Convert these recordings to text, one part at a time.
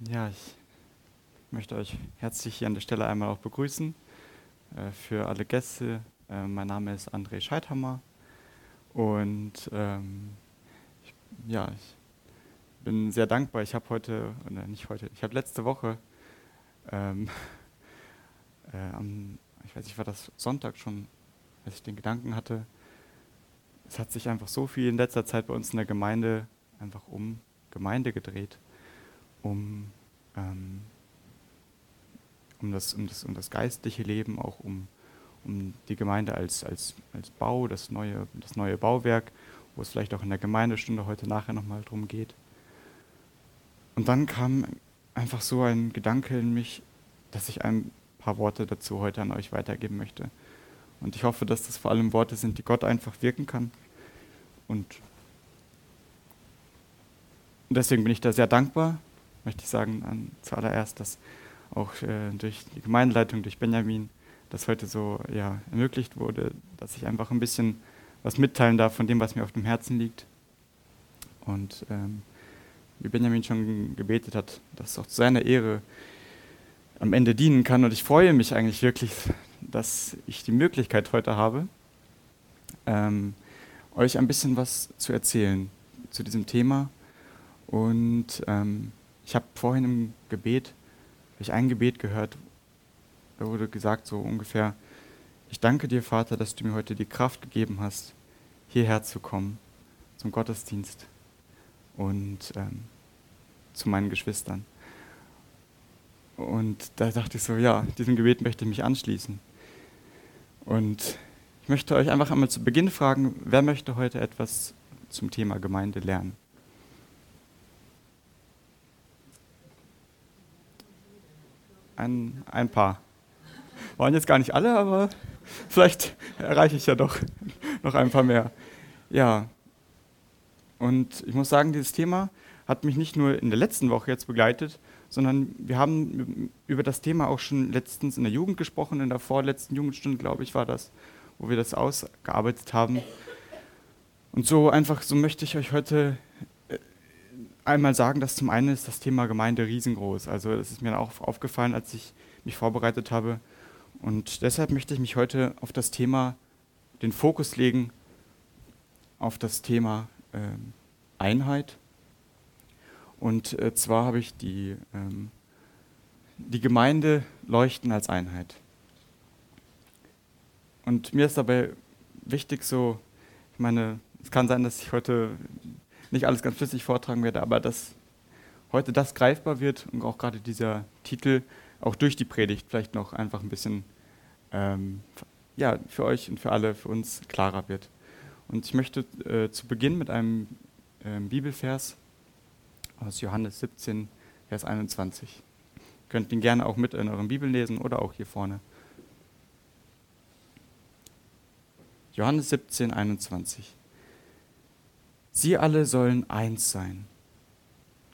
Ja, ich möchte euch herzlich hier an der Stelle einmal auch begrüßen. Äh, für alle Gäste, äh, mein Name ist André Scheidhammer und ähm, ich, ja, ich bin sehr dankbar. Ich habe heute, oder nicht heute, ich habe letzte Woche, ähm, äh, am, ich weiß nicht, war das Sonntag schon, als ich den Gedanken hatte, es hat sich einfach so viel in letzter Zeit bei uns in der Gemeinde einfach um Gemeinde gedreht um, ähm, um, das, um, das, um das geistliche Leben, auch um, um die Gemeinde als, als, als Bau, das neue, das neue Bauwerk, wo es vielleicht auch in der Gemeindestunde heute nachher nochmal drum geht. Und dann kam einfach so ein Gedanke in mich, dass ich ein paar Worte dazu heute an euch weitergeben möchte. Und ich hoffe, dass das vor allem Worte sind, die Gott einfach wirken kann. Und deswegen bin ich da sehr dankbar, möchte ich sagen an, zuallererst, dass auch äh, durch die Gemeindeleitung, durch Benjamin, das heute so ja, ermöglicht wurde, dass ich einfach ein bisschen was mitteilen darf von dem, was mir auf dem Herzen liegt. Und ähm, wie Benjamin schon gebetet hat, dass es auch zu seiner Ehre am Ende dienen kann. Und ich freue mich eigentlich wirklich, dass ich die Möglichkeit heute habe, ähm, euch ein bisschen was zu erzählen zu diesem Thema. Und ähm, ich habe vorhin im Gebet, habe ich ein Gebet gehört, da wurde gesagt so ungefähr, ich danke dir, Vater, dass du mir heute die Kraft gegeben hast, hierher zu kommen, zum Gottesdienst und ähm, zu meinen Geschwistern. Und da dachte ich so, ja, diesem Gebet möchte ich mich anschließen. Und ich möchte euch einfach einmal zu Beginn fragen, wer möchte heute etwas zum Thema Gemeinde lernen? Ein, ein paar. Waren jetzt gar nicht alle, aber vielleicht erreiche ich ja doch noch ein paar mehr. Ja. Und ich muss sagen, dieses Thema hat mich nicht nur in der letzten Woche jetzt begleitet, sondern wir haben über das Thema auch schon letztens in der Jugend gesprochen, in der vorletzten Jugendstunde, glaube ich, war das, wo wir das ausgearbeitet haben. Und so einfach, so möchte ich euch heute einmal sagen, dass zum einen ist das Thema Gemeinde riesengroß. Also das ist mir auch aufgefallen, als ich mich vorbereitet habe. Und deshalb möchte ich mich heute auf das Thema, den Fokus legen, auf das Thema äh, Einheit. Und äh, zwar habe ich die, ähm, die Gemeinde leuchten als Einheit. Und mir ist dabei wichtig so, ich meine, es kann sein, dass ich heute nicht alles ganz flüssig vortragen werde, aber dass heute das greifbar wird und auch gerade dieser Titel auch durch die Predigt vielleicht noch einfach ein bisschen ähm, ja, für euch und für alle, für uns klarer wird. Und ich möchte äh, zu Beginn mit einem äh, Bibelvers aus Johannes 17, Vers 21. Ihr könnt ihn gerne auch mit in euren Bibeln lesen oder auch hier vorne. Johannes 17, 21. Sie alle sollen eins sein,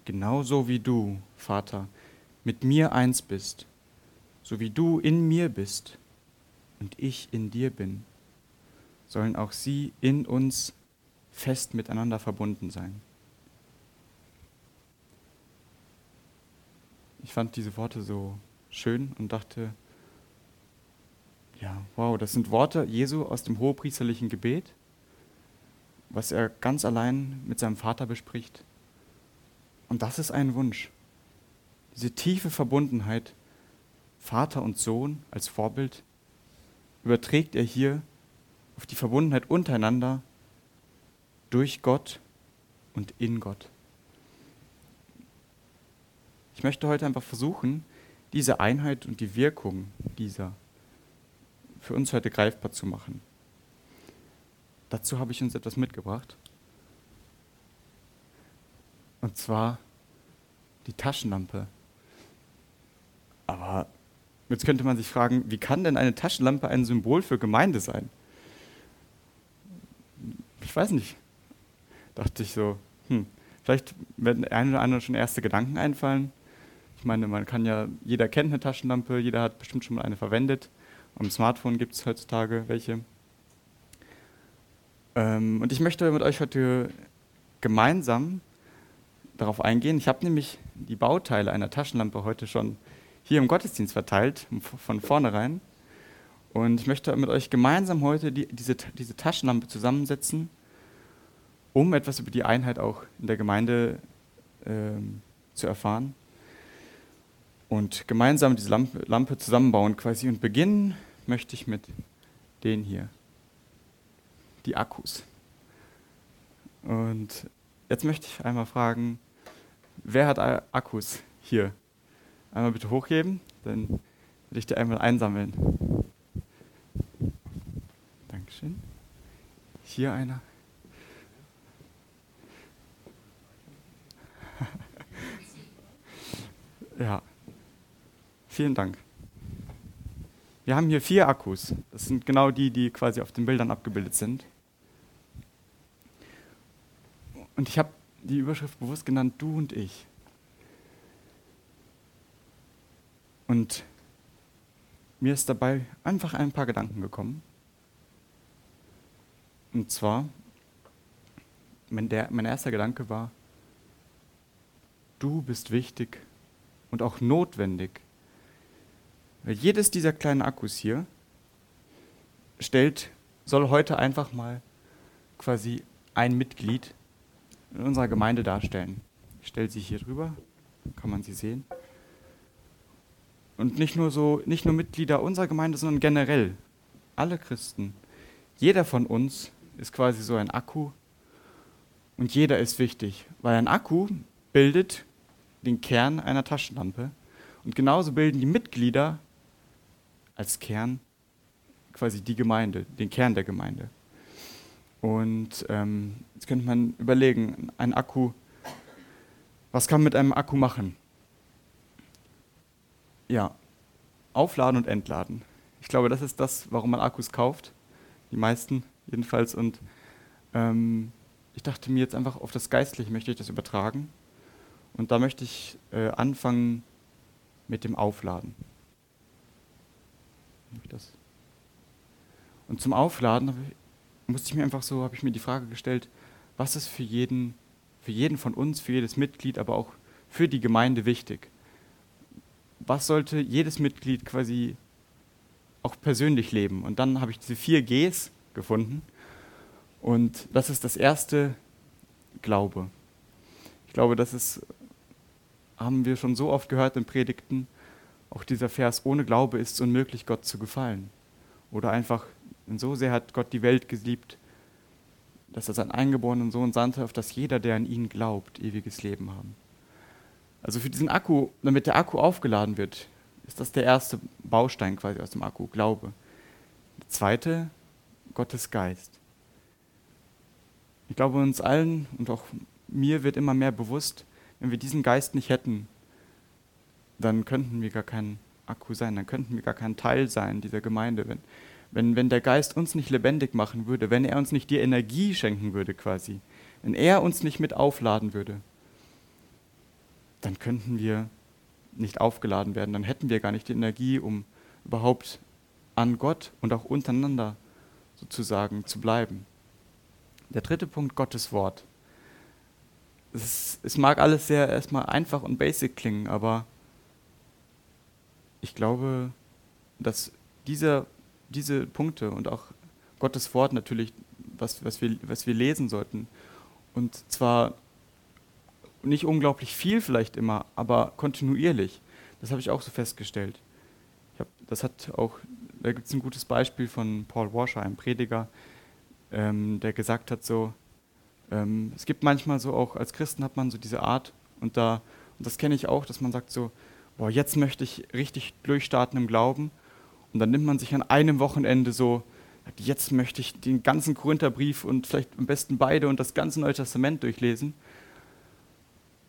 genauso wie du, Vater, mit mir eins bist, so wie du in mir bist und ich in dir bin, sollen auch sie in uns fest miteinander verbunden sein. Ich fand diese Worte so schön und dachte, ja, wow, das sind Worte Jesu aus dem hohepriesterlichen Gebet was er ganz allein mit seinem Vater bespricht. Und das ist ein Wunsch. Diese tiefe Verbundenheit, Vater und Sohn als Vorbild, überträgt er hier auf die Verbundenheit untereinander durch Gott und in Gott. Ich möchte heute einfach versuchen, diese Einheit und die Wirkung dieser für uns heute greifbar zu machen. Dazu habe ich uns etwas mitgebracht. Und zwar die Taschenlampe. Aber jetzt könnte man sich fragen, wie kann denn eine Taschenlampe ein Symbol für Gemeinde sein? Ich weiß nicht. Dachte ich so, hm, vielleicht werden ein oder andere schon erste Gedanken einfallen. Ich meine, man kann ja, jeder kennt eine Taschenlampe, jeder hat bestimmt schon mal eine verwendet. Am Smartphone gibt es heutzutage welche. Ähm, und ich möchte mit euch heute gemeinsam darauf eingehen. Ich habe nämlich die Bauteile einer Taschenlampe heute schon hier im Gottesdienst verteilt, von vornherein. Und ich möchte mit euch gemeinsam heute die, diese, diese Taschenlampe zusammensetzen, um etwas über die Einheit auch in der Gemeinde ähm, zu erfahren. Und gemeinsam diese Lampe, Lampe zusammenbauen quasi. Und beginnen möchte ich mit den hier, die Akkus. Und jetzt möchte ich einmal fragen, wer hat Akkus hier? Einmal bitte hochheben, dann will ich dir einmal einsammeln. Dankeschön. Hier einer. ja. Vielen Dank. Wir haben hier vier Akkus. Das sind genau die, die quasi auf den Bildern abgebildet sind. Und ich habe die Überschrift bewusst genannt, du und ich. Und mir ist dabei einfach ein paar Gedanken gekommen. Und zwar, mein, der, mein erster Gedanke war, du bist wichtig und auch notwendig. Weil jedes dieser kleinen Akkus hier stellt, soll heute einfach mal quasi ein Mitglied in unserer Gemeinde darstellen. Ich stelle sie hier drüber, kann man sie sehen. Und nicht nur so, nicht nur Mitglieder unserer Gemeinde, sondern generell alle Christen. Jeder von uns ist quasi so ein Akku und jeder ist wichtig, weil ein Akku bildet den Kern einer Taschenlampe und genauso bilden die Mitglieder als Kern quasi die Gemeinde, den Kern der Gemeinde. Und ähm, jetzt könnte man überlegen, ein Akku, was kann man mit einem Akku machen? Ja, aufladen und entladen. Ich glaube, das ist das, warum man Akkus kauft. Die meisten jedenfalls. Und ähm, ich dachte mir jetzt einfach auf das Geistliche möchte ich das übertragen. Und da möchte ich äh, anfangen mit dem Aufladen. Und zum Aufladen musste ich mir einfach so, habe ich mir die Frage gestellt, was ist für jeden, für jeden von uns, für jedes Mitglied, aber auch für die Gemeinde wichtig? Was sollte jedes Mitglied quasi auch persönlich leben? Und dann habe ich diese vier Gs gefunden. Und das ist das erste Glaube. Ich glaube, das ist, haben wir schon so oft gehört in Predigten, auch dieser Vers, ohne Glaube ist es unmöglich, Gott zu gefallen. Oder einfach denn so sehr hat Gott die Welt geliebt, dass er seinen eingeborenen Sohn sandte, auf dass jeder, der an ihn glaubt, ewiges Leben haben. Also für diesen Akku, damit der Akku aufgeladen wird, ist das der erste Baustein quasi aus dem Akku, Glaube. Der zweite, Gottes Geist. Ich glaube, uns allen und auch mir wird immer mehr bewusst, wenn wir diesen Geist nicht hätten, dann könnten wir gar kein Akku sein, dann könnten wir gar kein Teil sein dieser Gemeinde. Wenn, wenn, wenn der Geist uns nicht lebendig machen würde, wenn er uns nicht die Energie schenken würde quasi, wenn er uns nicht mit aufladen würde, dann könnten wir nicht aufgeladen werden, dann hätten wir gar nicht die Energie, um überhaupt an Gott und auch untereinander sozusagen zu bleiben. Der dritte Punkt, Gottes Wort. Es, es mag alles sehr erstmal einfach und basic klingen, aber ich glaube, dass dieser diese Punkte und auch Gottes Wort natürlich, was, was, wir, was wir lesen sollten. Und zwar nicht unglaublich viel vielleicht immer, aber kontinuierlich. Das habe ich auch so festgestellt. Hab, das hat auch, da gibt es ein gutes Beispiel von Paul Washer, einem Prediger, ähm, der gesagt hat so, ähm, es gibt manchmal so auch, als Christen hat man so diese Art und da, und das kenne ich auch, dass man sagt so, boah, jetzt möchte ich richtig durchstarten im Glauben und dann nimmt man sich an einem Wochenende so, jetzt möchte ich den ganzen Korintherbrief und vielleicht am besten beide und das ganze Neue Testament durchlesen.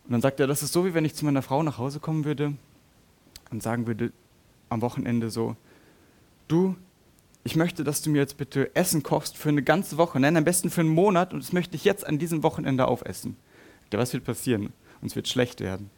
Und dann sagt er, das ist so, wie wenn ich zu meiner Frau nach Hause kommen würde und sagen würde am Wochenende so, du, ich möchte, dass du mir jetzt bitte Essen kochst für eine ganze Woche, nein, am besten für einen Monat und das möchte ich jetzt an diesem Wochenende aufessen. Ja, was wird passieren? Uns wird schlecht werden.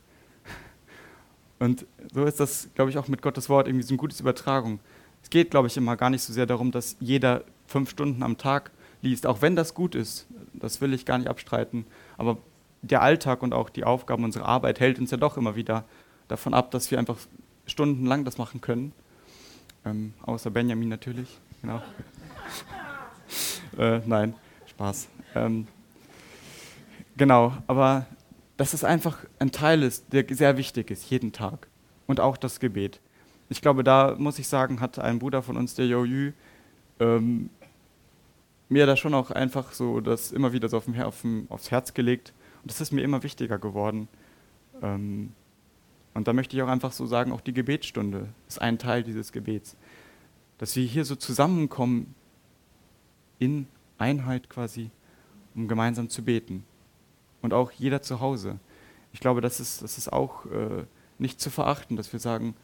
Und so ist das, glaube ich, auch mit Gottes Wort irgendwie so eine gute Übertragung. Es geht, glaube ich, immer gar nicht so sehr darum, dass jeder fünf Stunden am Tag liest, auch wenn das gut ist. Das will ich gar nicht abstreiten. Aber der Alltag und auch die Aufgaben unserer Arbeit hält uns ja doch immer wieder davon ab, dass wir einfach stundenlang das machen können. Ähm, außer Benjamin natürlich, genau. äh, nein, Spaß. Ähm, genau, aber dass es einfach ein Teil ist, der sehr wichtig ist, jeden Tag. Und auch das Gebet. Ich glaube, da muss ich sagen, hat ein Bruder von uns, der Joyu, ähm, mir da schon auch einfach so das immer wieder so auf dem, auf dem, aufs Herz gelegt. Und das ist mir immer wichtiger geworden. Ähm, und da möchte ich auch einfach so sagen, auch die Gebetsstunde ist ein Teil dieses Gebets. Dass wir hier so zusammenkommen in Einheit quasi, um gemeinsam zu beten. Und auch jeder zu Hause. Ich glaube, das ist, das ist auch äh, nicht zu verachten, dass wir sagen,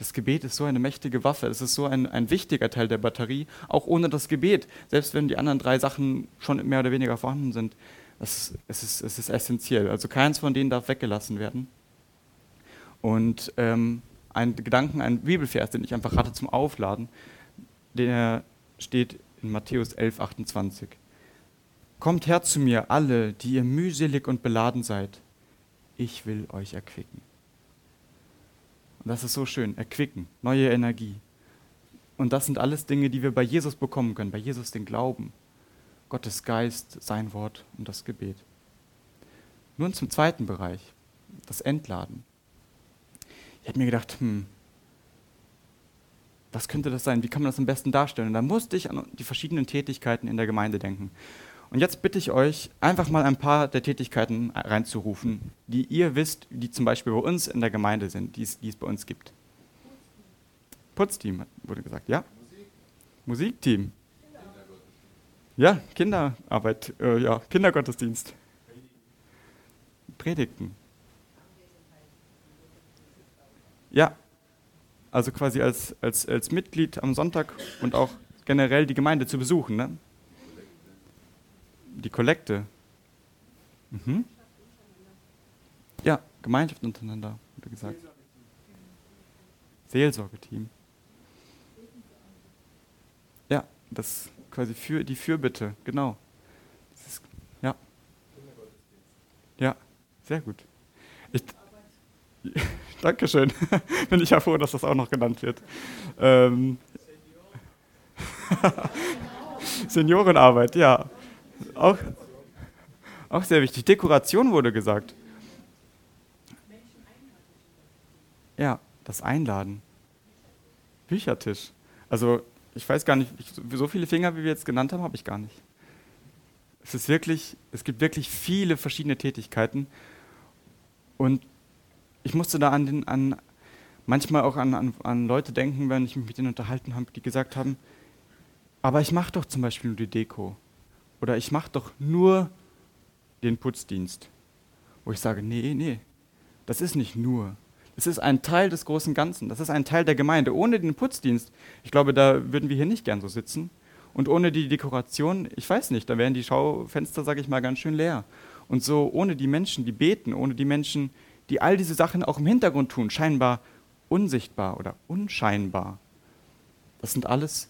das Gebet ist so eine mächtige Waffe, es ist so ein, ein wichtiger Teil der Batterie, auch ohne das Gebet, selbst wenn die anderen drei Sachen schon mehr oder weniger vorhanden sind, es, es, ist, es ist essentiell. Also keins von denen darf weggelassen werden. Und ähm, ein Gedanken, ein Bibelvers, den ich einfach hatte zum Aufladen, der steht in Matthäus 11, 28. Kommt her zu mir, alle, die ihr mühselig und beladen seid, ich will euch erquicken. Das ist so schön, erquicken, neue Energie. Und das sind alles Dinge, die wir bei Jesus bekommen können, bei Jesus den Glauben, Gottes Geist, sein Wort und das Gebet. Nun zum zweiten Bereich, das Entladen. Ich habe mir gedacht, hm, was könnte das sein? Wie kann man das am besten darstellen? Und da musste ich an die verschiedenen Tätigkeiten in der Gemeinde denken. Und jetzt bitte ich euch, einfach mal ein paar der Tätigkeiten reinzurufen, die ihr wisst, die zum Beispiel bei uns in der Gemeinde sind, die es, die es bei uns gibt. Putzteam, wurde gesagt, ja? Musik. Musikteam. Ja, Kinderarbeit, äh, ja, Kindergottesdienst. Predigten. Ja, also quasi als, als, als Mitglied am Sonntag und auch generell die Gemeinde zu besuchen. Ne? Die Kollekte. Mhm. Ja, Gemeinschaft untereinander, wurde gesagt. Seelsorgeteam. Ja, das quasi für die Fürbitte, genau. Ist, ja. Ja, sehr gut. Ich, Dankeschön. Bin ich ja froh, dass das auch noch genannt wird. Ähm, Seniorenarbeit, ja. Auch, auch sehr wichtig. Dekoration wurde gesagt. Ja, das Einladen. Büchertisch. Also, ich weiß gar nicht, so viele Finger, wie wir jetzt genannt haben, habe ich gar nicht. Es ist wirklich, es gibt wirklich viele verschiedene Tätigkeiten. Und ich musste da an, den, an manchmal auch an, an, an Leute denken, wenn ich mich mit denen unterhalten habe, die gesagt haben, aber ich mache doch zum Beispiel nur die Deko. Oder ich mache doch nur den Putzdienst. Wo ich sage, nee, nee, das ist nicht nur. Das ist ein Teil des großen Ganzen. Das ist ein Teil der Gemeinde. Ohne den Putzdienst, ich glaube, da würden wir hier nicht gern so sitzen. Und ohne die Dekoration, ich weiß nicht, da wären die Schaufenster, sage ich mal, ganz schön leer. Und so ohne die Menschen, die beten, ohne die Menschen, die all diese Sachen auch im Hintergrund tun, scheinbar unsichtbar oder unscheinbar. Das sind alles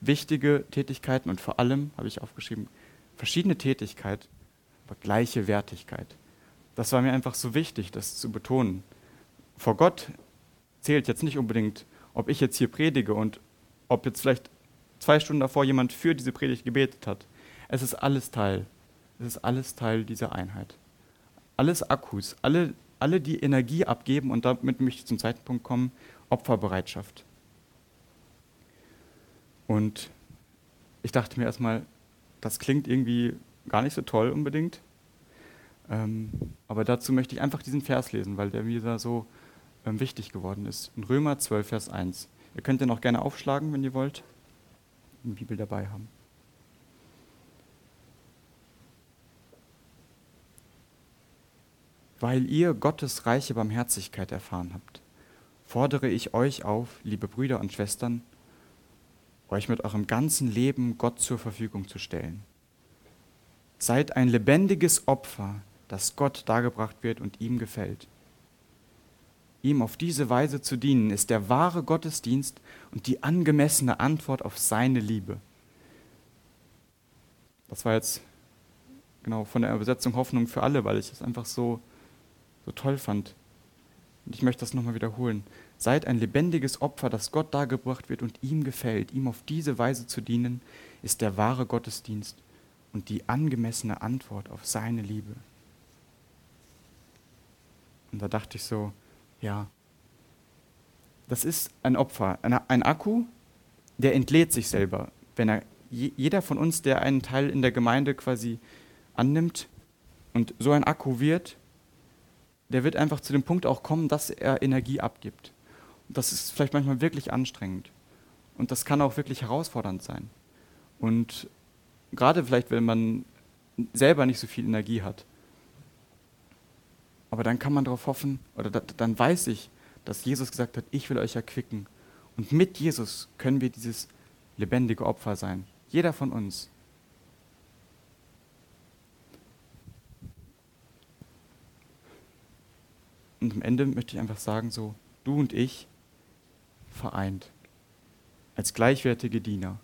wichtige Tätigkeiten und vor allem, habe ich aufgeschrieben, verschiedene Tätigkeit, aber gleiche Wertigkeit. Das war mir einfach so wichtig, das zu betonen. Vor Gott zählt jetzt nicht unbedingt, ob ich jetzt hier predige und ob jetzt vielleicht zwei Stunden davor jemand für diese Predigt gebetet hat. Es ist alles Teil. Es ist alles Teil dieser Einheit. Alles Akkus, alle, alle die Energie abgeben und damit möchte ich zum zweiten Punkt kommen, Opferbereitschaft. Und ich dachte mir erstmal, das klingt irgendwie gar nicht so toll unbedingt. Ähm, aber dazu möchte ich einfach diesen Vers lesen, weil der mir da so ähm, wichtig geworden ist. In Römer 12, Vers 1. Ihr könnt den auch gerne aufschlagen, wenn ihr wollt. Die Bibel dabei haben. Weil ihr Gottes reiche Barmherzigkeit erfahren habt, fordere ich euch auf, liebe Brüder und Schwestern, euch mit eurem ganzen Leben Gott zur Verfügung zu stellen. Seid ein lebendiges Opfer, das Gott dargebracht wird und ihm gefällt. Ihm auf diese Weise zu dienen, ist der wahre Gottesdienst und die angemessene Antwort auf seine Liebe. Das war jetzt genau, von der Übersetzung Hoffnung für alle, weil ich es einfach so, so toll fand. Und ich möchte das nochmal wiederholen. Seid ein lebendiges Opfer, das Gott dargebracht wird und ihm gefällt. Ihm auf diese Weise zu dienen, ist der wahre Gottesdienst und die angemessene Antwort auf seine Liebe. Und da dachte ich so, ja, das ist ein Opfer. Ein, Akku, der entlädt sich selber. Wenn er, jeder von uns, der einen Teil in der Gemeinde quasi annimmt und so ein Akku wird, der wird einfach zu dem Punkt auch kommen, dass er Energie abgibt das ist vielleicht manchmal wirklich anstrengend. Und das kann auch wirklich herausfordernd sein. Und gerade vielleicht, wenn man selber nicht so viel Energie hat. Aber dann kann man darauf hoffen, oder da, dann weiß ich, dass Jesus gesagt hat, ich will euch erquicken. Und mit Jesus können wir dieses lebendige Opfer sein. Jeder von uns. Und am Ende möchte ich einfach sagen, so, du und ich, vereint. Als gleichwertige Diener,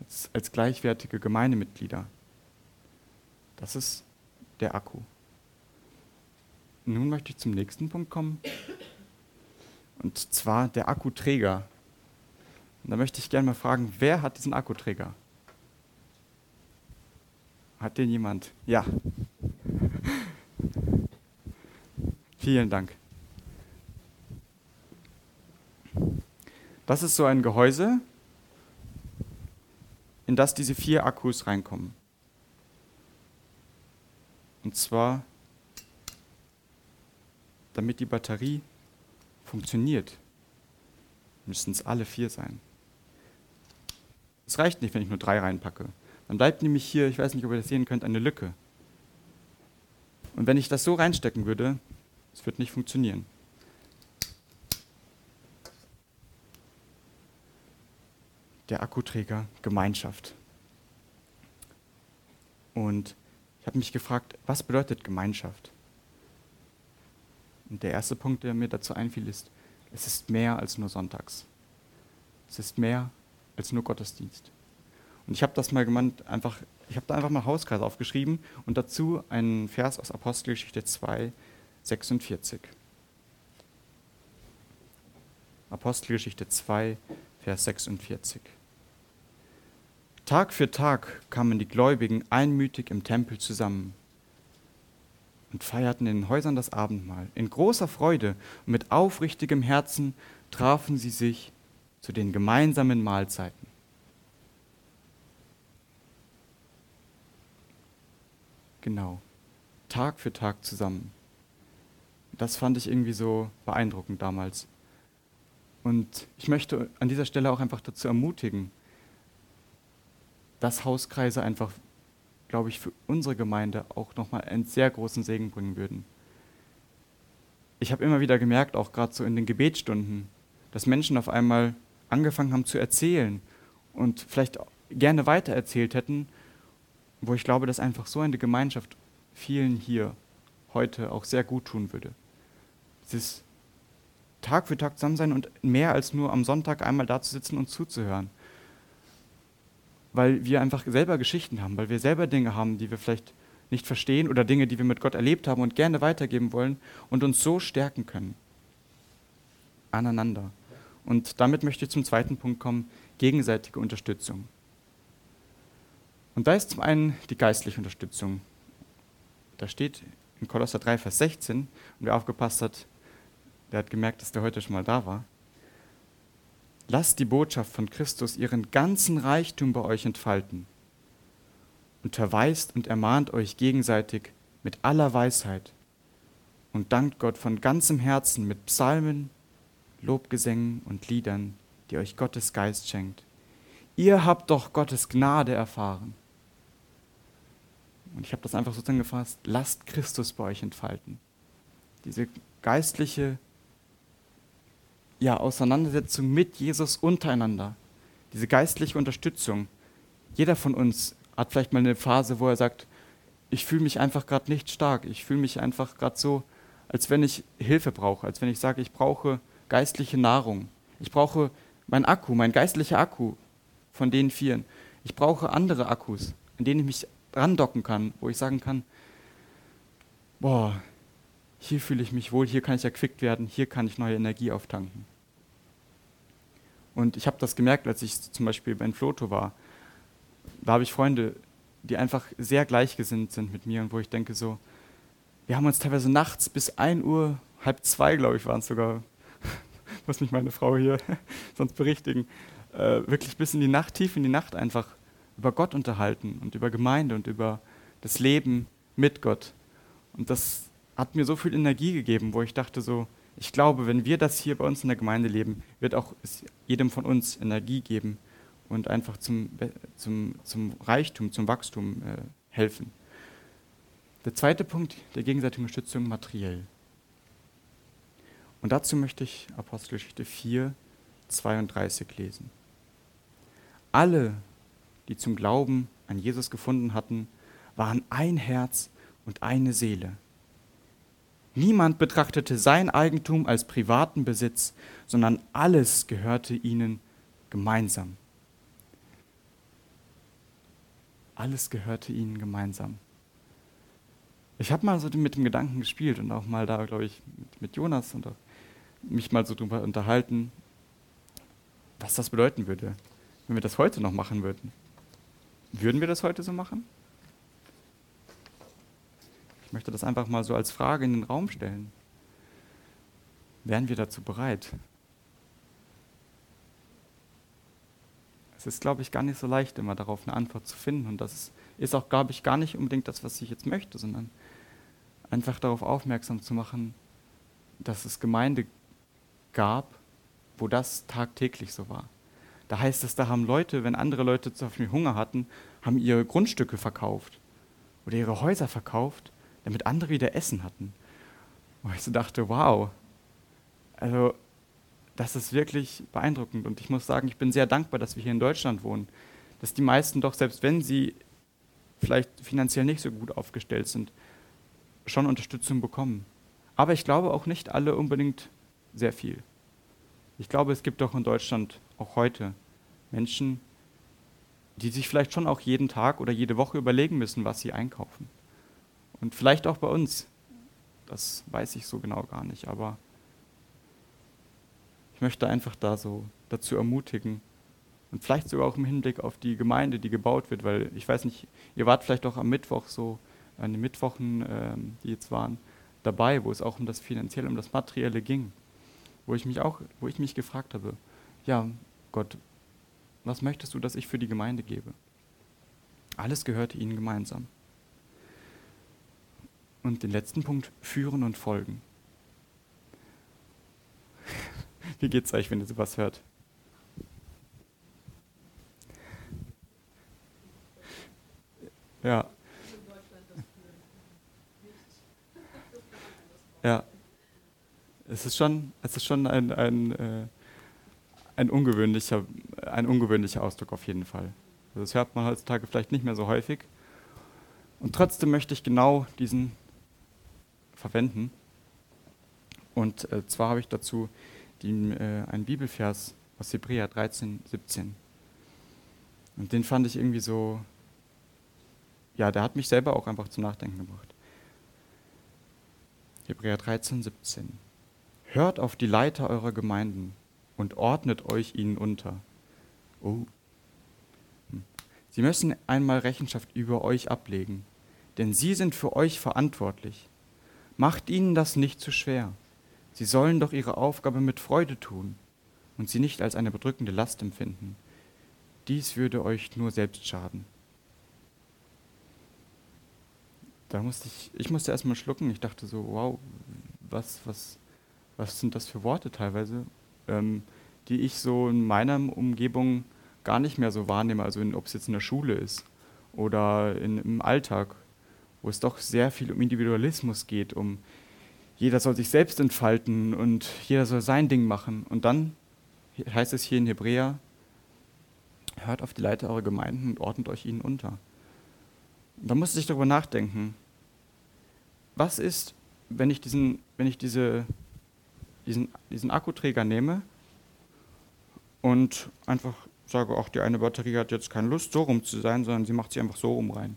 als, als gleichwertige Gemeindemitglieder. Das ist der Akku. Nun möchte ich zum nächsten Punkt kommen. Und zwar der Akkuträger. Und da möchte ich gerne mal fragen, wer hat diesen Akkuträger? Hat den jemand? Ja. Vielen Dank. Das ist so ein Gehäuse, in das diese vier Akkus reinkommen. Und zwar, damit die Batterie funktioniert, müssen es alle vier sein. Es reicht nicht, wenn ich nur drei reinpacke. Dann bleibt nämlich hier, ich weiß nicht, ob ihr das sehen könnt, eine Lücke. Und wenn ich das so reinstecken würde, es wird nicht funktionieren. Der Akkuträger Gemeinschaft. Und ich habe mich gefragt, was bedeutet Gemeinschaft? Und der erste Punkt, der mir dazu einfiel, ist, es ist mehr als nur Sonntags. Es ist mehr als nur Gottesdienst. Und ich habe das mal gemeint, einfach, ich habe da einfach mal Hauskreis aufgeschrieben und dazu einen Vers aus Apostelgeschichte 2, 46. Apostelgeschichte 2, Vers 46. Tag für Tag kamen die Gläubigen einmütig im Tempel zusammen und feierten in den Häusern das Abendmahl. In großer Freude und mit aufrichtigem Herzen trafen sie sich zu den gemeinsamen Mahlzeiten. Genau, Tag für Tag zusammen. Das fand ich irgendwie so beeindruckend damals. Und ich möchte an dieser Stelle auch einfach dazu ermutigen, dass Hauskreise einfach, glaube ich, für unsere Gemeinde auch nochmal einen sehr großen Segen bringen würden. Ich habe immer wieder gemerkt, auch gerade so in den Gebetsstunden, dass Menschen auf einmal angefangen haben zu erzählen und vielleicht gerne weitererzählt hätten, wo ich glaube, dass einfach so eine Gemeinschaft vielen hier heute auch sehr gut tun würde. Dieses Tag für Tag zusammen sein und mehr als nur am Sonntag einmal da zu sitzen und zuzuhören weil wir einfach selber Geschichten haben, weil wir selber Dinge haben, die wir vielleicht nicht verstehen oder Dinge, die wir mit Gott erlebt haben und gerne weitergeben wollen und uns so stärken können. Aneinander. Und damit möchte ich zum zweiten Punkt kommen, gegenseitige Unterstützung. Und da ist zum einen die geistliche Unterstützung. Da steht in Kolosser 3, Vers 16, und wer aufgepasst hat, der hat gemerkt, dass der heute schon mal da war. Lasst die Botschaft von Christus ihren ganzen Reichtum bei euch entfalten. Unterweist und ermahnt euch gegenseitig mit aller Weisheit und dankt Gott von ganzem Herzen mit Psalmen, Lobgesängen und Liedern, die euch Gottes Geist schenkt. Ihr habt doch Gottes Gnade erfahren. Und ich habe das einfach so zusammengefasst, lasst Christus bei euch entfalten. Diese geistliche ja, Auseinandersetzung mit Jesus untereinander, diese geistliche Unterstützung. Jeder von uns hat vielleicht mal eine Phase, wo er sagt, ich fühle mich einfach gerade nicht stark, ich fühle mich einfach gerade so, als wenn ich Hilfe brauche, als wenn ich sage, ich brauche geistliche Nahrung, ich brauche mein Akku, mein geistlicher Akku von den Vieren. Ich brauche andere Akkus, in denen ich mich dran docken kann, wo ich sagen kann, boah, hier fühle ich mich wohl, hier kann ich erquickt werden, hier kann ich neue Energie auftanken. Und ich habe das gemerkt, als ich zum Beispiel bei Floto war. Da habe ich Freunde, die einfach sehr gleichgesinnt sind mit mir und wo ich denke so, wir haben uns teilweise nachts bis 1 Uhr, halb zwei, glaube ich, waren es sogar, muss mich meine Frau hier sonst berichtigen, äh, wirklich bis in die Nacht, tief in die Nacht einfach über Gott unterhalten und über Gemeinde und über das Leben mit Gott. Und das hat mir so viel Energie gegeben, wo ich dachte so, ich glaube, wenn wir das hier bei uns in der Gemeinde leben, wird auch jedem von uns Energie geben und einfach zum, zum, zum Reichtum, zum Wachstum äh, helfen. Der zweite Punkt der gegenseitigen Unterstützung materiell. Und dazu möchte ich Apostelgeschichte 4, 32 lesen. Alle, die zum Glauben an Jesus gefunden hatten, waren ein Herz und eine Seele. Niemand betrachtete sein Eigentum als privaten Besitz, sondern alles gehörte ihnen gemeinsam. Alles gehörte ihnen gemeinsam. Ich habe mal so mit dem Gedanken gespielt und auch mal da, glaube ich, mit, mit Jonas und mich mal so drüber unterhalten, was das bedeuten würde, wenn wir das heute noch machen würden. Würden wir das heute so machen? Möchte das einfach mal so als Frage in den Raum stellen. Wären wir dazu bereit? Es ist, glaube ich, gar nicht so leicht, immer darauf eine Antwort zu finden. Und das ist auch, glaube ich, gar nicht unbedingt das, was ich jetzt möchte, sondern einfach darauf aufmerksam zu machen, dass es Gemeinde gab, wo das tagtäglich so war. Da heißt es, da haben Leute, wenn andere Leute zum Beispiel Hunger hatten, haben ihre Grundstücke verkauft oder ihre Häuser verkauft, damit andere wieder Essen hatten. Und ich so dachte, wow, also das ist wirklich beeindruckend. Und ich muss sagen, ich bin sehr dankbar, dass wir hier in Deutschland wohnen. Dass die meisten doch, selbst wenn sie vielleicht finanziell nicht so gut aufgestellt sind, schon Unterstützung bekommen. Aber ich glaube auch nicht alle unbedingt sehr viel. Ich glaube, es gibt doch in Deutschland auch heute Menschen, die sich vielleicht schon auch jeden Tag oder jede Woche überlegen müssen, was sie einkaufen. Und vielleicht auch bei uns. Das weiß ich so genau gar nicht, aber ich möchte einfach da so dazu ermutigen und vielleicht sogar auch im Hinblick auf die Gemeinde, die gebaut wird, weil ich weiß nicht, ihr wart vielleicht auch am Mittwoch so, an den Mittwochen, ähm, die jetzt waren, dabei, wo es auch um das Finanzielle, um das Materielle ging, wo ich mich auch, wo ich mich gefragt habe, ja, Gott, was möchtest du, dass ich für die Gemeinde gebe? Alles gehörte ihnen gemeinsam. Und den letzten Punkt, führen und folgen. Wie geht's euch, wenn ihr sowas hört? Ja. Ja. Es ist schon, es ist schon ein, ein, äh, ein, ungewöhnlicher, ein ungewöhnlicher Ausdruck auf jeden Fall. Das hört man heutzutage vielleicht nicht mehr so häufig. Und trotzdem möchte ich genau diesen verwenden. Und äh, zwar habe ich dazu die, äh, einen Bibelvers aus Hebräer 13, 17. Und den fand ich irgendwie so, ja, der hat mich selber auch einfach zum Nachdenken gebracht. Hebräer 13, 17. Hört auf die Leiter eurer Gemeinden und ordnet euch ihnen unter. Oh. Hm. Sie müssen einmal Rechenschaft über euch ablegen, denn sie sind für euch verantwortlich. Macht ihnen das nicht zu schwer. Sie sollen doch ihre Aufgabe mit Freude tun und sie nicht als eine bedrückende Last empfinden. Dies würde euch nur selbst schaden. Da musste ich, ich musste erstmal schlucken. Ich dachte so, wow, was, was, was sind das für Worte teilweise, ähm, die ich so in meiner Umgebung gar nicht mehr so wahrnehme, also ob es jetzt in der Schule ist oder in, im Alltag wo es doch sehr viel um Individualismus geht, um jeder soll sich selbst entfalten und jeder soll sein Ding machen. Und dann heißt es hier in Hebräer, hört auf die Leiter eurer Gemeinden und ordnet euch ihnen unter. Und da muss ich darüber nachdenken, was ist, wenn ich diesen, wenn ich diese, diesen, diesen Akkuträger nehme und einfach sage, auch die eine Batterie hat jetzt keine Lust, so rum zu sein, sondern sie macht sie einfach so rum rein.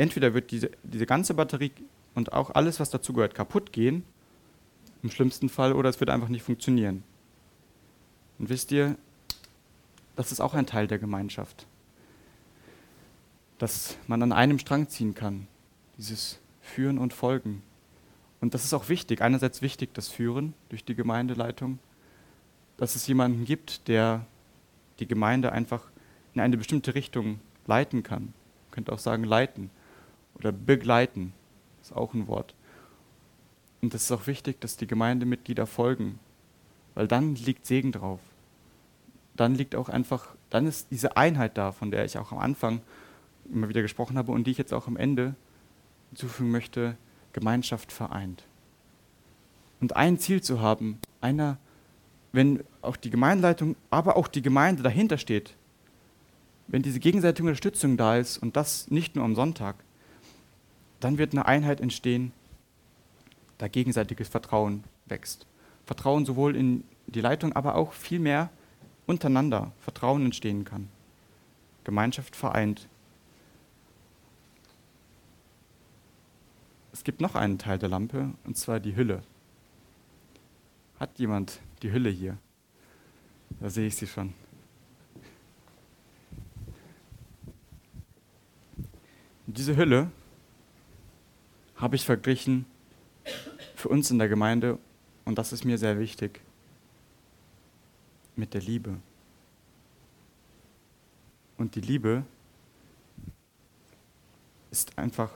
Entweder wird diese, diese ganze Batterie und auch alles, was dazugehört, kaputt gehen, im schlimmsten Fall, oder es wird einfach nicht funktionieren. Und wisst ihr, das ist auch ein Teil der Gemeinschaft. Dass man an einem Strang ziehen kann, dieses Führen und Folgen. Und das ist auch wichtig. Einerseits wichtig, das Führen durch die Gemeindeleitung, dass es jemanden gibt, der die Gemeinde einfach in eine bestimmte Richtung leiten kann. Man könnte auch sagen leiten oder begleiten, ist auch ein Wort. Und es ist auch wichtig, dass die Gemeindemitglieder folgen, weil dann liegt Segen drauf. Dann liegt auch einfach, dann ist diese Einheit da, von der ich auch am Anfang immer wieder gesprochen habe und die ich jetzt auch am Ende hinzufügen möchte, Gemeinschaft vereint. Und ein Ziel zu haben, einer, wenn auch die Gemeindeleitung, aber auch die Gemeinde dahinter steht, wenn diese gegenseitige Unterstützung da ist und das nicht nur am Sonntag, dann wird eine Einheit entstehen, da gegenseitiges Vertrauen wächst. Vertrauen sowohl in die Leitung, aber auch vielmehr untereinander Vertrauen entstehen kann. Gemeinschaft vereint. Es gibt noch einen Teil der Lampe, und zwar die Hülle. Hat jemand die Hülle hier? Da sehe ich sie schon. Diese Hülle habe ich verglichen für uns in der Gemeinde, und das ist mir sehr wichtig, mit der Liebe. Und die Liebe ist einfach,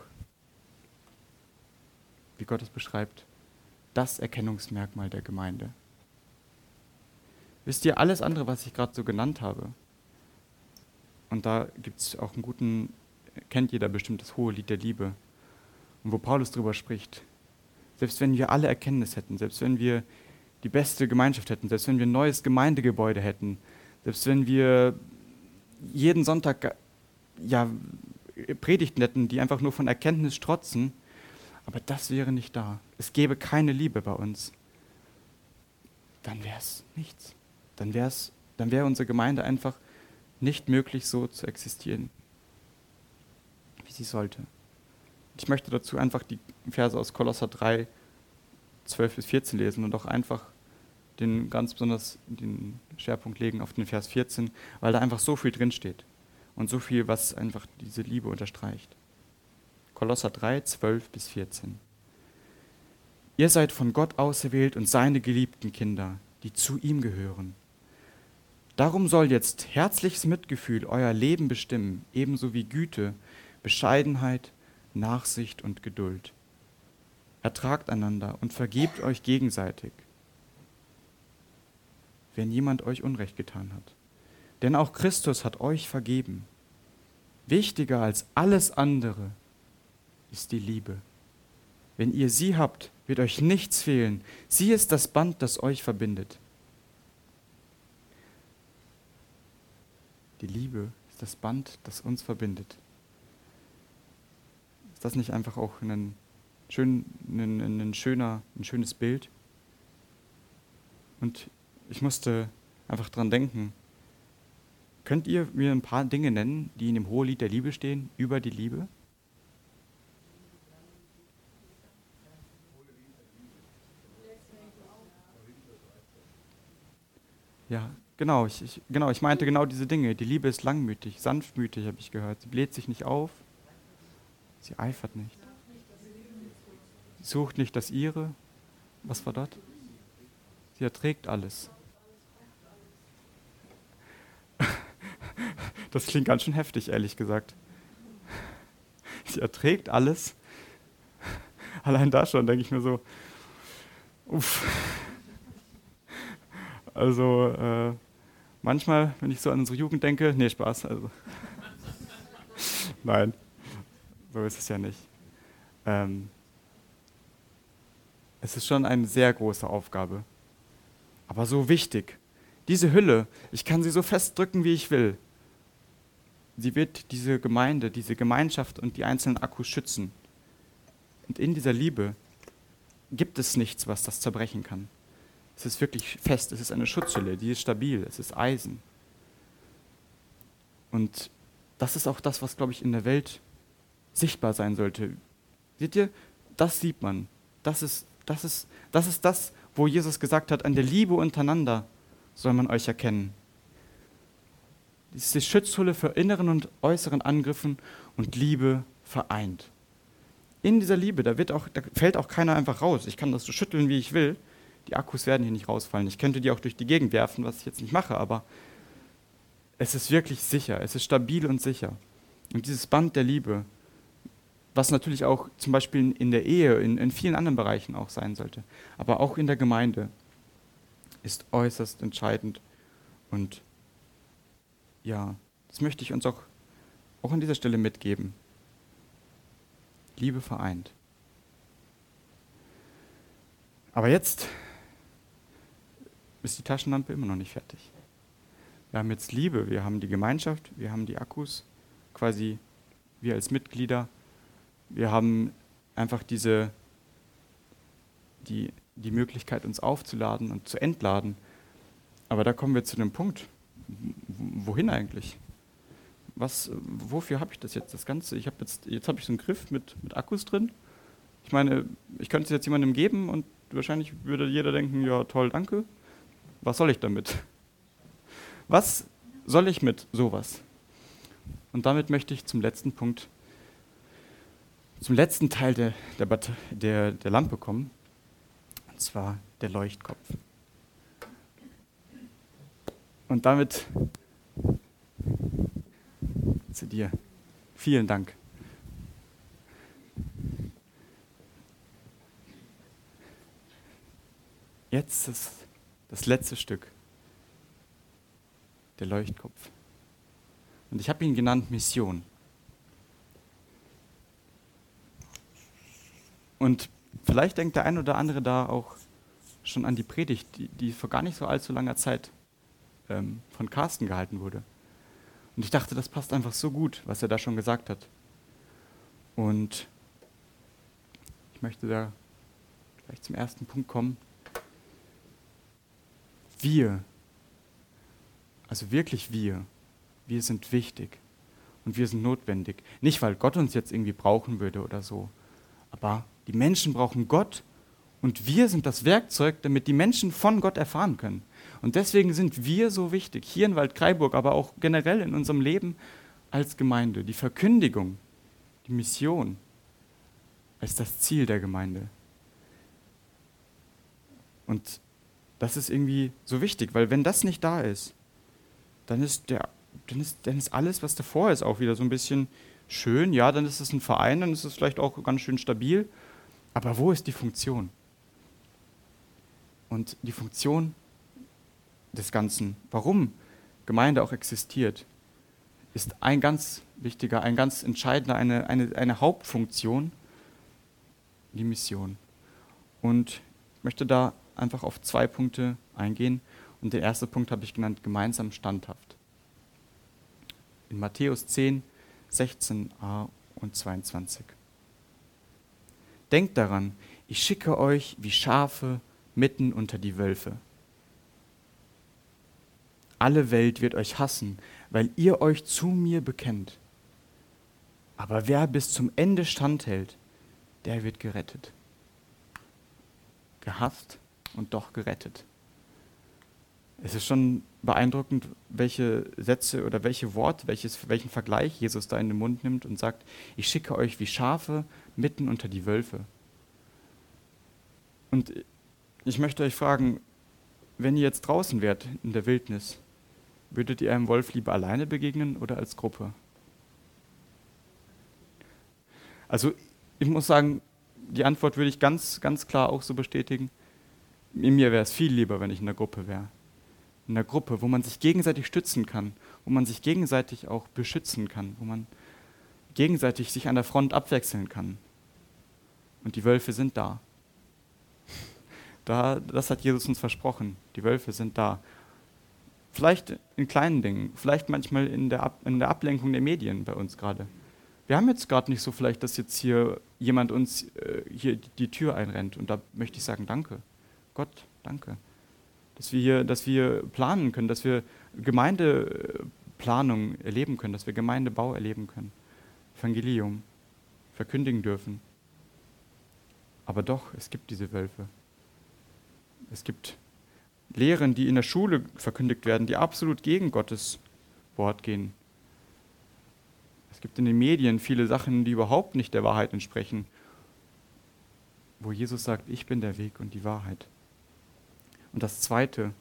wie Gott es beschreibt, das Erkennungsmerkmal der Gemeinde. Wisst ihr, alles andere, was ich gerade so genannt habe, und da gibt es auch einen guten, kennt jeder bestimmt das hohe Lied der Liebe, und wo Paulus darüber spricht, selbst wenn wir alle Erkenntnis hätten, selbst wenn wir die beste Gemeinschaft hätten, selbst wenn wir ein neues Gemeindegebäude hätten, selbst wenn wir jeden Sonntag ja, Predigten hätten, die einfach nur von Erkenntnis strotzen, aber das wäre nicht da. Es gäbe keine Liebe bei uns. Dann wäre es nichts. Dann, dann wäre unsere Gemeinde einfach nicht möglich, so zu existieren, wie sie sollte. Ich möchte dazu einfach die Verse aus Kolosser 3, 12 bis 14 lesen und auch einfach den ganz besonders den Schwerpunkt legen auf den Vers 14, weil da einfach so viel drinsteht und so viel, was einfach diese Liebe unterstreicht. Kolosser 3, 12 bis 14. Ihr seid von Gott auserwählt und seine geliebten Kinder, die zu ihm gehören. Darum soll jetzt herzliches Mitgefühl euer Leben bestimmen, ebenso wie Güte, Bescheidenheit, Nachsicht und Geduld. Ertragt einander und vergebt euch gegenseitig, wenn jemand euch Unrecht getan hat. Denn auch Christus hat euch vergeben. Wichtiger als alles andere ist die Liebe. Wenn ihr sie habt, wird euch nichts fehlen. Sie ist das Band, das euch verbindet. Die Liebe ist das Band, das uns verbindet das nicht einfach auch ein, schön, ein, ein, schöner, ein schönes Bild? Und ich musste einfach dran denken. Könnt ihr mir ein paar Dinge nennen, die in dem Hohelied der Liebe stehen, über die Liebe? Ja, genau ich, ich, genau. ich meinte genau diese Dinge. Die Liebe ist langmütig, sanftmütig, habe ich gehört. Sie bläht sich nicht auf, Sie eifert nicht. Sie sucht nicht das ihre. Was war dort? Sie erträgt alles. Das klingt ganz schön heftig, ehrlich gesagt. Sie erträgt alles. Allein da schon denke ich mir so, uff. Also äh, manchmal, wenn ich so an unsere Jugend denke, nee, Spaß. Also. Nein. So ist es ja nicht. Ähm, es ist schon eine sehr große Aufgabe, aber so wichtig. Diese Hülle, ich kann sie so festdrücken, wie ich will. Sie wird diese Gemeinde, diese Gemeinschaft und die einzelnen Akkus schützen. Und in dieser Liebe gibt es nichts, was das zerbrechen kann. Es ist wirklich fest, es ist eine Schutzhülle, die ist stabil, es ist Eisen. Und das ist auch das, was, glaube ich, in der Welt sichtbar sein sollte. Seht ihr, das sieht man. Das ist das, ist, das ist das, wo Jesus gesagt hat, an der Liebe untereinander soll man euch erkennen. Das ist die Schutzhülle für inneren und äußeren Angriffen und Liebe vereint. In dieser Liebe, da, wird auch, da fällt auch keiner einfach raus. Ich kann das so schütteln, wie ich will. Die Akkus werden hier nicht rausfallen. Ich könnte die auch durch die Gegend werfen, was ich jetzt nicht mache, aber es ist wirklich sicher. Es ist stabil und sicher. Und dieses Band der Liebe, was natürlich auch zum Beispiel in der Ehe, in, in vielen anderen Bereichen auch sein sollte, aber auch in der Gemeinde, ist äußerst entscheidend. Und ja, das möchte ich uns auch, auch an dieser Stelle mitgeben. Liebe vereint. Aber jetzt ist die Taschenlampe immer noch nicht fertig. Wir haben jetzt Liebe, wir haben die Gemeinschaft, wir haben die Akkus, quasi wir als Mitglieder wir haben einfach diese, die, die Möglichkeit, uns aufzuladen und zu entladen. Aber da kommen wir zu dem Punkt, wohin eigentlich? Was, wofür habe ich das jetzt, das Ganze? Ich habe jetzt, jetzt habe ich so einen Griff mit, mit Akkus drin. Ich meine, ich könnte es jetzt jemandem geben und wahrscheinlich würde jeder denken, ja toll, danke. Was soll ich damit? Was soll ich mit sowas? Und damit möchte ich zum letzten Punkt zum letzten Teil der, der, der, der Lampe kommen, und zwar der Leuchtkopf. Und damit zu dir. Vielen Dank. Jetzt ist das letzte Stück, der Leuchtkopf. Und ich habe ihn genannt Mission. Und vielleicht denkt der ein oder andere da auch schon an die Predigt, die, die vor gar nicht so allzu langer Zeit ähm, von Carsten gehalten wurde. Und ich dachte, das passt einfach so gut, was er da schon gesagt hat. Und ich möchte da gleich zum ersten Punkt kommen. Wir, also wirklich wir, wir sind wichtig und wir sind notwendig. Nicht, weil Gott uns jetzt irgendwie brauchen würde oder so, aber die Menschen brauchen Gott und wir sind das Werkzeug, damit die Menschen von Gott erfahren können. Und deswegen sind wir so wichtig, hier in Waldkraiburg, aber auch generell in unserem Leben als Gemeinde. Die Verkündigung, die Mission als das Ziel der Gemeinde. Und das ist irgendwie so wichtig, weil wenn das nicht da ist, dann ist, der, dann ist, dann ist alles, was davor ist, auch wieder so ein bisschen schön. Ja, dann ist es ein Verein, dann ist es vielleicht auch ganz schön stabil. Aber wo ist die Funktion? Und die Funktion des Ganzen, warum Gemeinde auch existiert, ist ein ganz wichtiger, ein ganz entscheidender, eine, eine, eine Hauptfunktion, die Mission. Und ich möchte da einfach auf zwei Punkte eingehen. Und der erste Punkt habe ich genannt, gemeinsam standhaft. In Matthäus 10, 16a und 22. Denkt daran, ich schicke euch wie Schafe mitten unter die Wölfe. Alle Welt wird euch hassen, weil ihr euch zu mir bekennt. Aber wer bis zum Ende standhält, der wird gerettet. Gehasst und doch gerettet. Es ist schon beeindruckend, welche Sätze oder welche Wort, welches, welchen Vergleich Jesus da in den Mund nimmt und sagt, ich schicke euch wie Schafe mitten unter die Wölfe. Und ich möchte euch fragen, wenn ihr jetzt draußen wärt in der Wildnis, würdet ihr einem Wolf lieber alleine begegnen oder als Gruppe? Also ich muss sagen, die Antwort würde ich ganz, ganz klar auch so bestätigen. In mir wäre es viel lieber, wenn ich in der Gruppe wäre. In der Gruppe, wo man sich gegenseitig stützen kann, wo man sich gegenseitig auch beschützen kann, wo man gegenseitig sich an der Front abwechseln kann. Und die Wölfe sind da. Da, das hat Jesus uns versprochen. Die Wölfe sind da. Vielleicht in kleinen Dingen, vielleicht manchmal in der, Ab in der Ablenkung der Medien bei uns gerade. Wir haben jetzt gerade nicht so vielleicht, dass jetzt hier jemand uns äh, hier die Tür einrennt. Und da möchte ich sagen, danke. Gott, danke. Dass wir, hier, dass wir planen können, dass wir Gemeindeplanung erleben können, dass wir Gemeindebau erleben können. Evangelium. verkündigen dürfen. Aber doch, es gibt diese Wölfe. Es gibt Lehren, die in der Schule verkündigt werden, die absolut gegen Gottes Wort gehen. Es gibt in den Medien viele Sachen, die überhaupt nicht der Wahrheit entsprechen, wo Jesus sagt, ich bin der Weg und die Wahrheit. Und das zweite,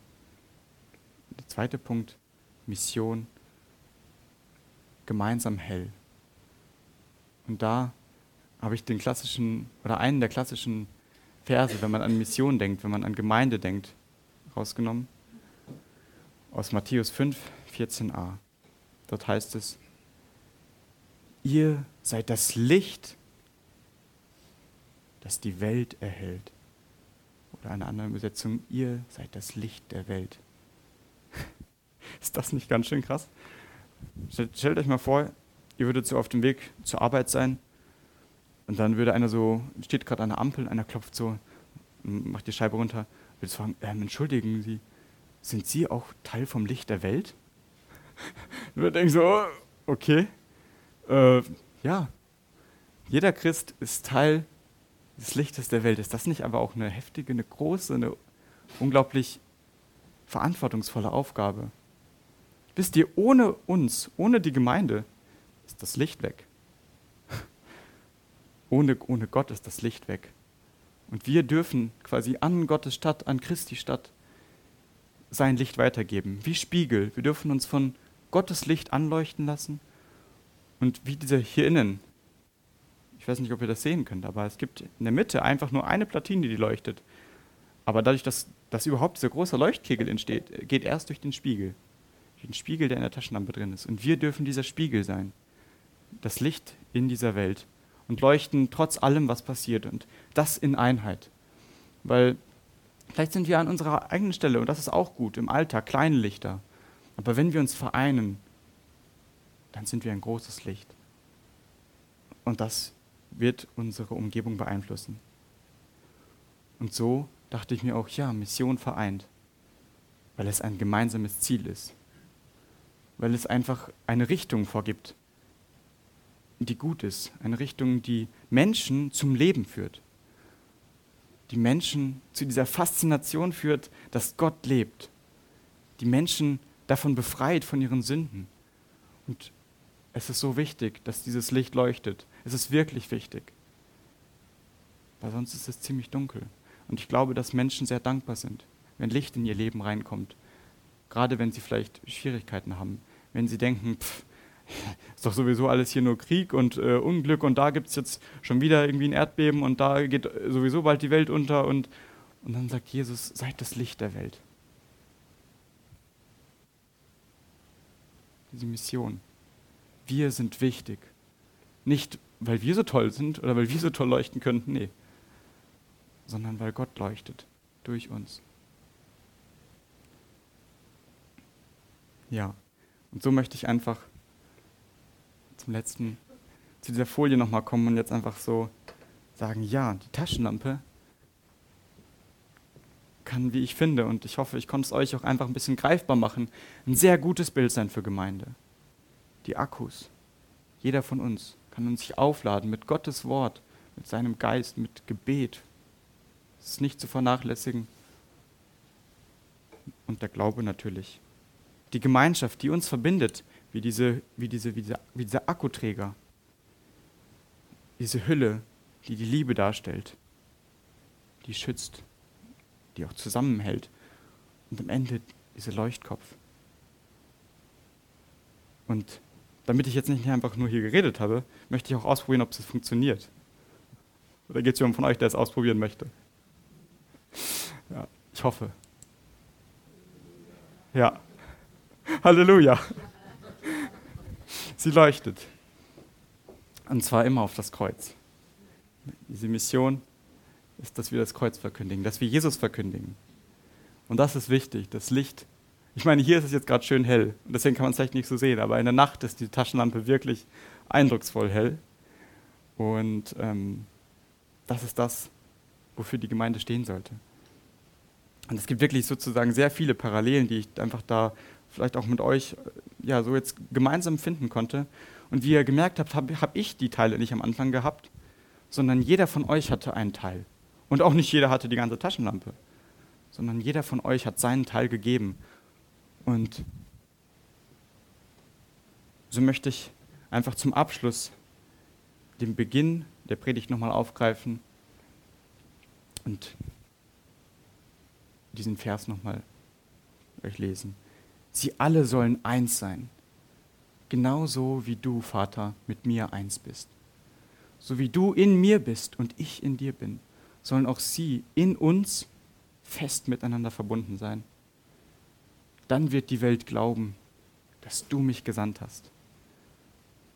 der zweite Punkt, Mission, gemeinsam hell. Und da habe ich den klassischen oder einen der klassischen Verse, wenn man an Mission denkt, wenn man an Gemeinde denkt, rausgenommen. Aus Matthäus 5, 14a. Dort heißt es, ihr seid das Licht, das die Welt erhält. Oder eine andere Übersetzung, ihr seid das Licht der Welt. Ist das nicht ganz schön krass? Stellt euch mal vor, ihr würdet so auf dem Weg zur Arbeit sein und dann würde einer so, steht gerade an der Ampel, einer klopft so, macht die Scheibe runter, würde fragen, ähm, entschuldigen Sie, sind Sie auch Teil vom Licht der Welt? Dann würde denken so, okay, äh, ja, jeder Christ ist Teil des Lichtes der Welt. Ist das nicht aber auch eine heftige, eine große, eine unglaublich verantwortungsvolle Aufgabe? Wisst ihr, ohne uns, ohne die Gemeinde, ist das Licht weg. ohne, ohne Gott ist das Licht weg. Und wir dürfen quasi an Gottes Stadt, an Christi Stadt, sein Licht weitergeben. Wie Spiegel. Wir dürfen uns von Gottes Licht anleuchten lassen. Und wie dieser hier innen. Ich weiß nicht, ob ihr das sehen könnt, aber es gibt in der Mitte einfach nur eine Platine, die leuchtet. Aber dadurch, dass, dass überhaupt dieser große Leuchtkegel entsteht, geht erst durch den Spiegel den Spiegel, der in der Taschenlampe drin ist. Und wir dürfen dieser Spiegel sein, das Licht in dieser Welt und leuchten trotz allem, was passiert und das in Einheit. Weil vielleicht sind wir an unserer eigenen Stelle und das ist auch gut im Alltag, kleine Lichter. Aber wenn wir uns vereinen, dann sind wir ein großes Licht. Und das wird unsere Umgebung beeinflussen. Und so dachte ich mir auch, ja, Mission vereint, weil es ein gemeinsames Ziel ist weil es einfach eine Richtung vorgibt, die gut ist, eine Richtung, die Menschen zum Leben führt, die Menschen zu dieser Faszination führt, dass Gott lebt, die Menschen davon befreit von ihren Sünden. Und es ist so wichtig, dass dieses Licht leuchtet. Es ist wirklich wichtig, weil sonst ist es ziemlich dunkel. Und ich glaube, dass Menschen sehr dankbar sind, wenn Licht in ihr Leben reinkommt gerade wenn sie vielleicht Schwierigkeiten haben, wenn sie denken, pff, ist doch sowieso alles hier nur Krieg und äh, Unglück und da gibt es jetzt schon wieder irgendwie ein Erdbeben und da geht sowieso bald die Welt unter und, und dann sagt Jesus, seid das Licht der Welt. Diese Mission. Wir sind wichtig. Nicht, weil wir so toll sind oder weil wir so toll leuchten könnten, nee, sondern weil Gott leuchtet durch uns. Ja. Und so möchte ich einfach zum letzten, zu dieser Folie nochmal kommen und jetzt einfach so sagen, ja, die Taschenlampe kann, wie ich finde, und ich hoffe, ich konnte es euch auch einfach ein bisschen greifbar machen, ein sehr gutes Bild sein für Gemeinde. Die Akkus. Jeder von uns kann uns sich aufladen mit Gottes Wort, mit seinem Geist, mit Gebet. Es ist nicht zu vernachlässigen. Und der Glaube natürlich die Gemeinschaft, die uns verbindet, wie, diese, wie, diese, wie, dieser, wie dieser Akkuträger. Diese Hülle, die die Liebe darstellt, die schützt, die auch zusammenhält. Und am Ende dieser Leuchtkopf. Und damit ich jetzt nicht einfach nur hier geredet habe, möchte ich auch ausprobieren, ob es funktioniert. Oder geht es jemand von euch, der es ausprobieren möchte? Ja, ich hoffe. Ja. Halleluja. Sie leuchtet. Und zwar immer auf das Kreuz. Diese Mission ist, dass wir das Kreuz verkündigen, dass wir Jesus verkündigen. Und das ist wichtig, das Licht. Ich meine, hier ist es jetzt gerade schön hell und deswegen kann man es vielleicht nicht so sehen, aber in der Nacht ist die Taschenlampe wirklich eindrucksvoll hell. Und ähm, das ist das, wofür die Gemeinde stehen sollte. Und es gibt wirklich sozusagen sehr viele Parallelen, die ich einfach da vielleicht auch mit euch ja, so jetzt gemeinsam finden konnte. Und wie ihr gemerkt habt, habe hab ich die Teile nicht am Anfang gehabt, sondern jeder von euch hatte einen Teil. Und auch nicht jeder hatte die ganze Taschenlampe, sondern jeder von euch hat seinen Teil gegeben. Und so möchte ich einfach zum Abschluss den Beginn der Predigt nochmal aufgreifen und diesen Vers nochmal euch lesen. Sie alle sollen eins sein, genauso wie du, Vater, mit mir eins bist. So wie du in mir bist und ich in dir bin, sollen auch sie in uns fest miteinander verbunden sein. Dann wird die Welt glauben, dass du mich gesandt hast.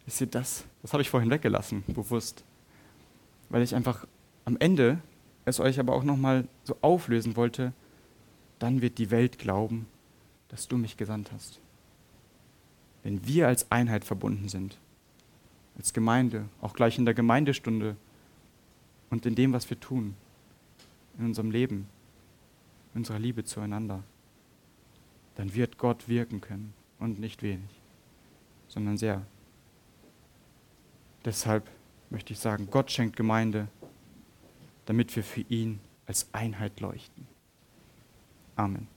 Wisst ihr das? Das habe ich vorhin weggelassen, bewusst. Weil ich einfach am Ende es euch aber auch nochmal so auflösen wollte, dann wird die Welt glauben, dass du mich gesandt hast. Wenn wir als Einheit verbunden sind, als Gemeinde, auch gleich in der Gemeindestunde und in dem, was wir tun, in unserem Leben, in unserer Liebe zueinander, dann wird Gott wirken können und nicht wenig, sondern sehr. Deshalb möchte ich sagen, Gott schenkt Gemeinde, damit wir für ihn als Einheit leuchten. Amen.